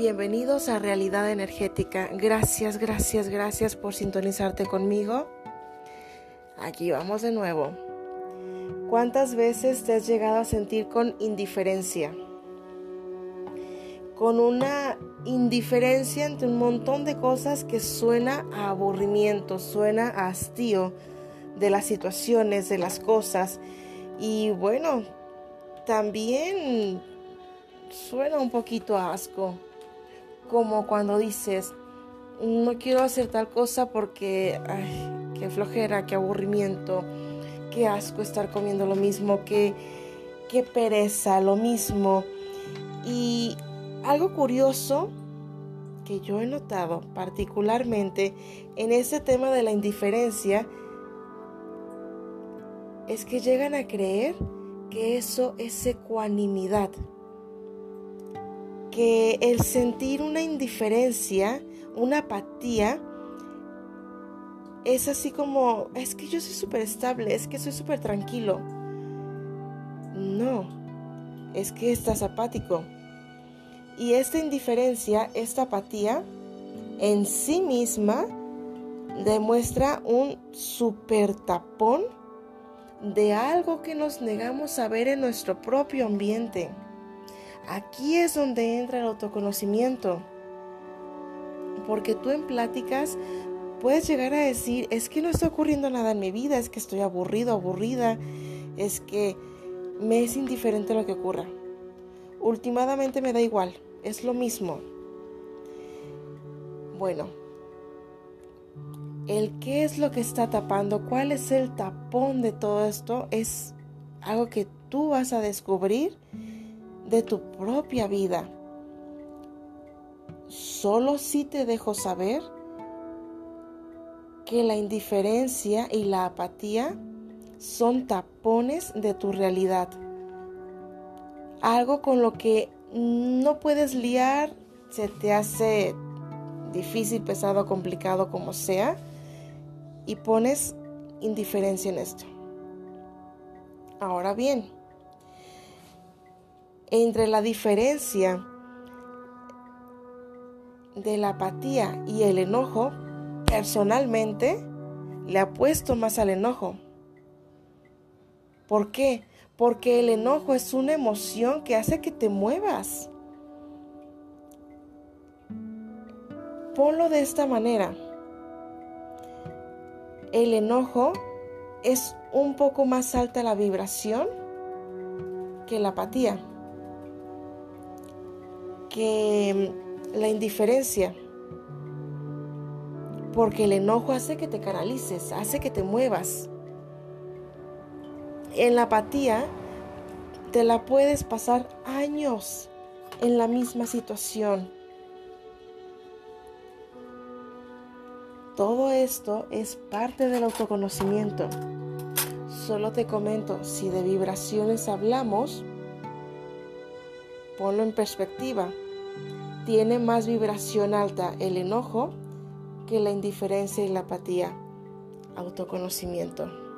Bienvenidos a Realidad Energética. Gracias, gracias, gracias por sintonizarte conmigo. Aquí vamos de nuevo. ¿Cuántas veces te has llegado a sentir con indiferencia? Con una indiferencia ante un montón de cosas que suena a aburrimiento, suena a hastío de las situaciones, de las cosas. Y bueno, también suena un poquito a asco como cuando dices, no quiero hacer tal cosa porque, ay, qué flojera, qué aburrimiento, qué asco estar comiendo lo mismo, qué, qué pereza, lo mismo. Y algo curioso que yo he notado particularmente en ese tema de la indiferencia es que llegan a creer que eso es ecuanimidad que el sentir una indiferencia, una apatía, es así como, es que yo soy súper estable, es que soy súper tranquilo. No, es que estás apático. Y esta indiferencia, esta apatía, en sí misma demuestra un super tapón de algo que nos negamos a ver en nuestro propio ambiente. Aquí es donde entra el autoconocimiento. Porque tú en pláticas puedes llegar a decir, es que no está ocurriendo nada en mi vida, es que estoy aburrido, aburrida, es que me es indiferente lo que ocurra. Últimamente me da igual, es lo mismo. Bueno, el qué es lo que está tapando, cuál es el tapón de todo esto, es algo que tú vas a descubrir de tu propia vida. Solo si te dejo saber que la indiferencia y la apatía son tapones de tu realidad. Algo con lo que no puedes liar, se te hace difícil, pesado, complicado, como sea, y pones indiferencia en esto. Ahora bien, entre la diferencia de la apatía y el enojo, personalmente le apuesto más al enojo. ¿Por qué? Porque el enojo es una emoción que hace que te muevas. Ponlo de esta manera. El enojo es un poco más alta la vibración que la apatía que la indiferencia, porque el enojo hace que te canalices, hace que te muevas. En la apatía te la puedes pasar años en la misma situación. Todo esto es parte del autoconocimiento. Solo te comento, si de vibraciones hablamos, ponlo en perspectiva. Tiene más vibración alta el enojo que la indiferencia y la apatía. Autoconocimiento.